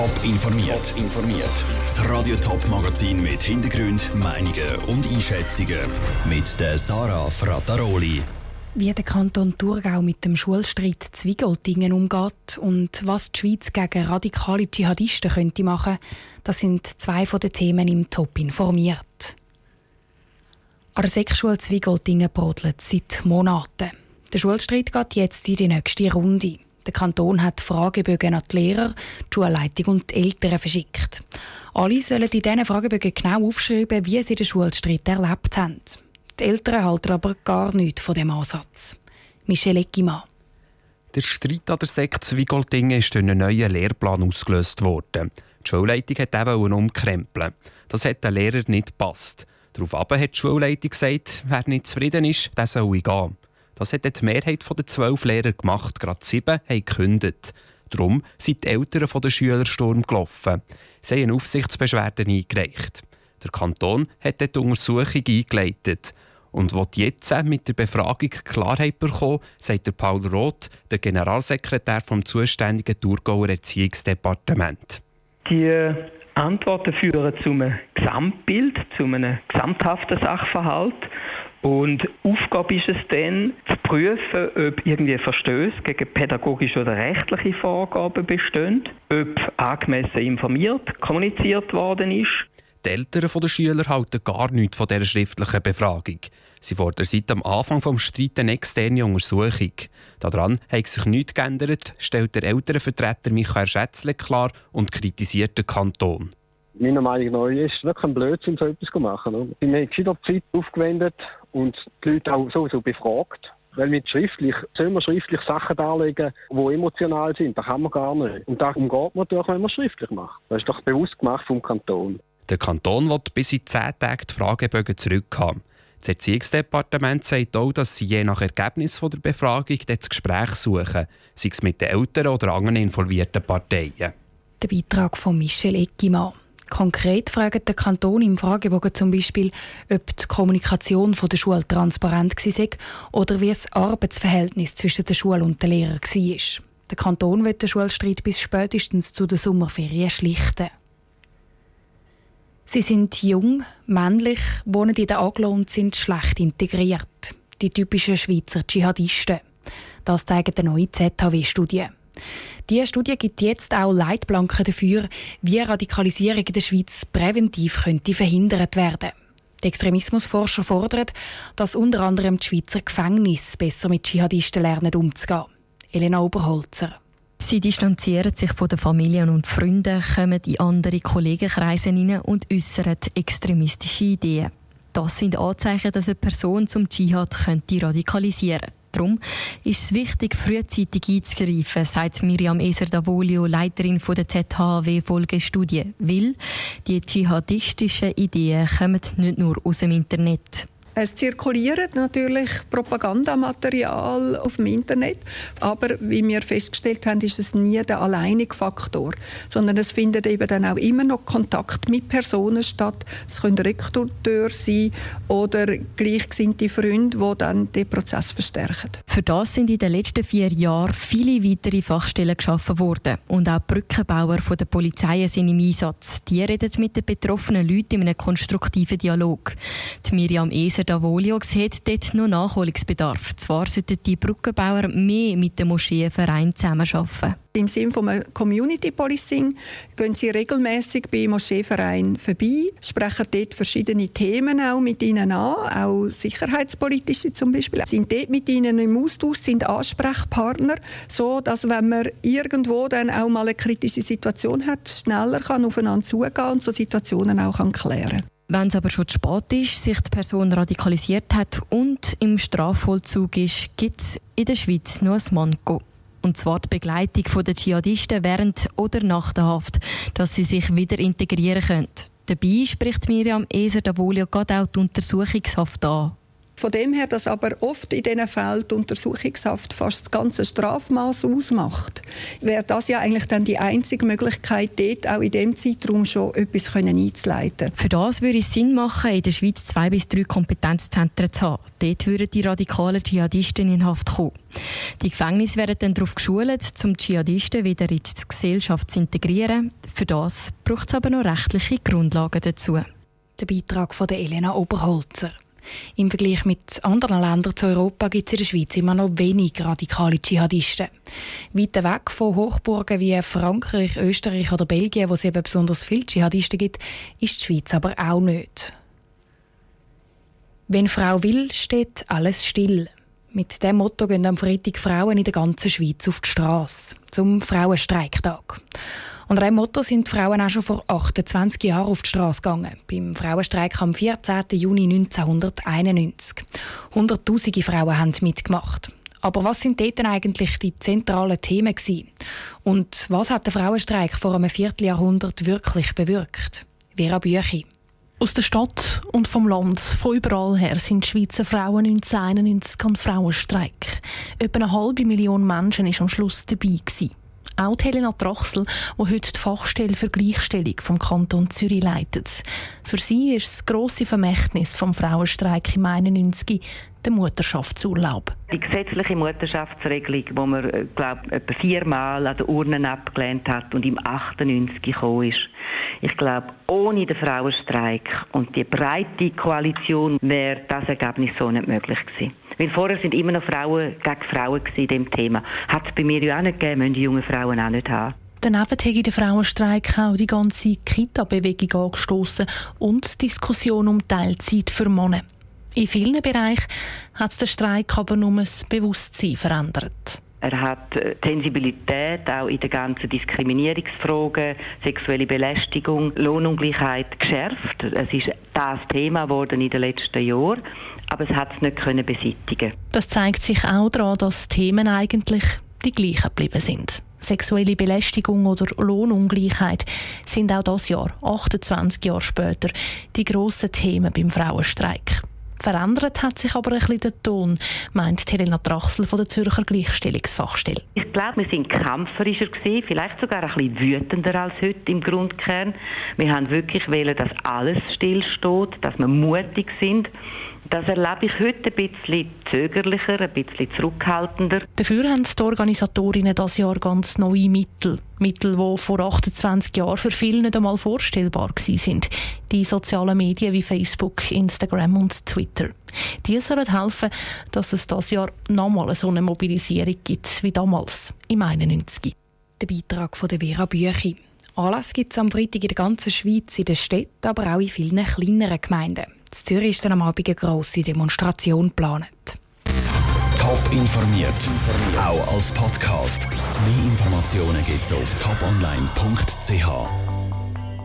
Top informiert. informiert. Das Radio Top Magazin mit Hintergrund, Meinungen und Einschätzungen mit der Sarah Frataroli. Wie der Kanton Thurgau mit dem Schulstreit Zwiegoltingen umgeht und was die Schweiz gegen radikale Dschihadisten könnte machen, das sind zwei von den Themen im Top informiert. An der Sechsschule Zwiegoltingen brodelt seit Monaten. Der Schulstreit geht jetzt in die nächste Runde. Der Kanton hat Fragebögen an die Lehrer, die Schulleitung und die Eltern verschickt. Alle sollen in diesen Fragebögen genau aufschreiben, wie sie den Schulstreit erlebt haben. Die Eltern halten aber gar nichts von dem Ansatz. Michel Eckimann. Der Streit an der Sekt Zwiegoltingen ist durch einen neuen Lehrplan ausgelöst worden. Die Schulleitung hat eben umkrempeln. Das hat den Lehrer nicht gepasst. Daraufhin hat die Schulleitung gesagt, wer nicht zufrieden ist, der soll gehen. Das hat die Mehrheit der zwölf Lehrer gemacht. Gerade sieben haben gekündigt. Darum sind die Eltern der Schüler Sturm gelaufen. Sie haben eine Aufsichtsbeschwerde eingereicht. Der Kanton hat die Untersuchung eingeleitet. Und will jetzt mit der Befragung Klarheit bekommen, sagt der Paul Roth, der Generalsekretär vom zuständigen Thurgauer Erziehungsdepartement. Die Antworten führen zu einem Gesamtbild, zu einem gesamthaften Sachverhalt und Aufgabe ist es dann, zu prüfen, ob irgendwie Verstöße gegen pädagogische oder rechtliche Vorgaben bestehen, ob angemessen informiert, kommuniziert worden ist. Die Eltern der Schüler halten gar nichts von dieser schriftlichen Befragung. Sie fordern seit am Anfang des Streits eine externe Untersuchung. Daran hat sich nichts geändert, stellt der Elternvertreter Michael Schätzle klar und kritisiert den Kanton meiner Meinung nach ist es wirklich ein Blödsinn, so etwas zu machen. Wir haben gescheiter Zeit aufgewendet und die Leute auch sowieso befragt. Weil mit schriftlich, soll man schriftlich Sachen darlegen, die emotional sind. Das kann man gar nicht. Und darum geht man natürlich, wenn man schriftlich macht. Das ist doch bewusst gemacht vom Kanton. Der Kanton wird bis in zehn Tagen die Fragebögen zurückhaben. Das Erziehungsdepartement sagt auch, dass sie je nach Ergebnis der Befragung das Gespräch suchen, sei es mit den Eltern oder anderen involvierten Parteien. Der Beitrag von Michel Eckimann. Konkret fragt der Kanton im Fragebogen zum Beispiel, ob die Kommunikation von der Schule transparent war oder wie das Arbeitsverhältnis zwischen der Schule und den Lehrern war. Der Kanton wird den Schulstreit bis spätestens zu den Sommerferien schlichten. Sie sind jung, männlich, wohnen in der Aglo und sind schlecht integriert. Die typischen Schweizer Dschihadisten. Das zeigen eine neue ZHW-Studie. Diese Studie gibt jetzt auch Leitplanken dafür, wie Radikalisierung in der Schweiz präventiv könnte verhindert werden. Die Extremismusforscher fordern, dass unter anderem die Schweizer Gefängnisse besser mit Dschihadisten lernen umzugehen. Elena Oberholzer. Sie distanzieren sich von den Familien und Freunden, kommen in andere Kollegenkreise hinein und äußern extremistische Ideen. Das sind Anzeichen, dass eine Person zum Dschihad könnte radikalisieren könnte. Darum ist es wichtig, frühzeitig einzugreifen, sagt Miriam Eser-Davolio, Leiterin der ZHW-Folgestudie. Weil die dschihadistischen Ideen kommen nicht nur aus dem Internet. Es zirkuliert natürlich Propagandamaterial auf dem Internet, aber wie wir festgestellt haben, ist es nie der alleinige Faktor, sondern es findet eben dann auch immer noch Kontakt mit Personen statt. Es können Rekruteure sein oder gleichgesinnte Freunde, die dann den Prozess verstärken. Für das sind in den letzten vier Jahren viele weitere Fachstellen geschaffen worden und auch Brückenbauer von der Polizei sind im Einsatz. Die reden mit den betroffenen Leuten in einem konstruktiven Dialog. Die Miriam Eser Davolio sieht dort noch Nachholungsbedarf. Zwar sollten die Brückenbauer mehr mit dem Moscheenverein zusammenarbeiten. Im Sinne von Community Policing gehen sie regelmäßig bei Moscheevereinen vorbei, sprechen dort verschiedene Themen auch mit ihnen an, auch sicherheitspolitische zum Beispiel, sind dort mit ihnen im Austausch, sind Ansprechpartner, so dass wenn man irgendwo dann auch mal eine kritische Situation hat, schneller kann aufeinander zugehen und so Situationen auch kann klären wenn es aber schon zu spät ist, sich die Person radikalisiert hat und im Strafvollzug ist, gibt es in der Schweiz nur ein Manko. Und zwar die Begleitung der Dschihadisten während oder nach der Haft, dass sie sich wieder integrieren können. Dabei spricht Miriam Eser-Davolio gerade auch die Untersuchungshaft an. Von dem her, dass aber oft in diesen Fällen die Untersuchungshaft fast das ganze Strafmaß ausmacht, wäre das ja eigentlich dann die einzige Möglichkeit, dort auch in dem Zeitraum schon etwas einzuleiten. Für das würde es Sinn machen, in der Schweiz zwei bis drei Kompetenzzentren zu haben. Dort würden die radikalen Dschihadisten in Haft kommen. Die Gefängnisse werden dann darauf geschult, um Dschihadisten wieder in die Gesellschaft zu integrieren. Für das braucht es aber noch rechtliche Grundlagen dazu. Der Beitrag von Elena Oberholzer. Im Vergleich mit anderen Ländern zu Europa gibt es in der Schweiz immer noch wenig radikale Dschihadisten. Weiter weg von Hochburgen wie Frankreich, Österreich oder Belgien, wo es eben besonders viele Dschihadisten gibt, ist die Schweiz aber auch nicht. Wenn Frau will, steht alles still. Mit dem Motto gehen am Freitag Frauen in der ganzen Schweiz auf die Straße zum Frauenstreiktag. Unter diesem Motto sind die Frauen auch schon vor 28 Jahren auf die Straße gegangen. Beim Frauenstreik am 14. Juni 1991. Hunderttausende Frauen haben mitgemacht. Aber was sind dort denn eigentlich die zentralen Themen gewesen? Und was hat der Frauenstreik vor einem Vierteljahrhundert wirklich bewirkt? Vera Büchi. Aus der Stadt und vom Land, von überall her, sind Schweizer Frauen 1991 an Frauenstreik. Etwa eine halbe Million Menschen waren am Schluss dabei. Gewesen. Auch Helena Trachsel, die heute die Fachstelle für Gleichstellung vom Kanton Zürich leitet. Für sie ist das grosse Vermächtnis vom Frauenstreik im 91 der Mutterschaftsurlaub. Die gesetzliche Mutterschaftsregelung, die man, äh, glaube etwa viermal an den Urnen abgelehnt hat und im 98 gekommen ist. Ich glaube, ohne den Frauenstreik und die breite Koalition wäre das Ergebnis so nicht möglich gewesen. Weil vorher sind immer noch Frauen gegen Frauen in dem Thema. Hat es bei mir ja auch nicht gegeben, müssen die jungen Frauen auch nicht haben. Daneben hat der Frauenstreik auch die ganze Kita-Bewegung angestoßen und die Diskussion um Teilzeit für Männer. In vielen Bereichen hat der Streik aber nur das Bewusstsein verändert. Er hat äh, Sensibilität auch in den ganzen Diskriminierungsfragen, sexuelle Belästigung, Lohnungleichheit geschärft. Es ist das Thema geworden in den letzten Jahren, aber es hat es nicht können beseitigen. Das zeigt sich auch daran, dass Themen eigentlich die gleichen geblieben sind. Sexuelle Belästigung oder Lohnungleichheit sind auch das Jahr, 28 Jahre später, die grossen Themen beim Frauenstreik. Verändert hat sich aber ein bisschen der Ton, meint Helena Trachsel von der Zürcher Gleichstellungsfachstelle. Ich glaube, wir sind kämpferischer gewesen, vielleicht sogar ein bisschen wütender als heute im Grundkern. Wir haben wirklich wählen, dass alles stillsteht, dass wir mutig sind. Das erlebe ich heute ein bisschen zögerlicher, ein bisschen zurückhaltender. Dafür haben die Organisatorinnen das Jahr ganz neue Mittel. Mittel, die vor 28 Jahren für viele nicht einmal vorstellbar sind. Die sozialen Medien wie Facebook, Instagram und Twitter. Die sollen helfen, dass es das Jahr nochmal so eine Mobilisierung gibt wie damals, im 91. Der Beitrag von der Vera Büchi. Anlass gibt es am Freitag in der ganzen Schweiz, in den Städten, aber auch in vielen kleineren Gemeinden. In Zürich ist dann am Abend eine grosse Demonstration geplant. Top informiert, auch als Podcast. Mehr Informationen gibt es auf toponline.ch.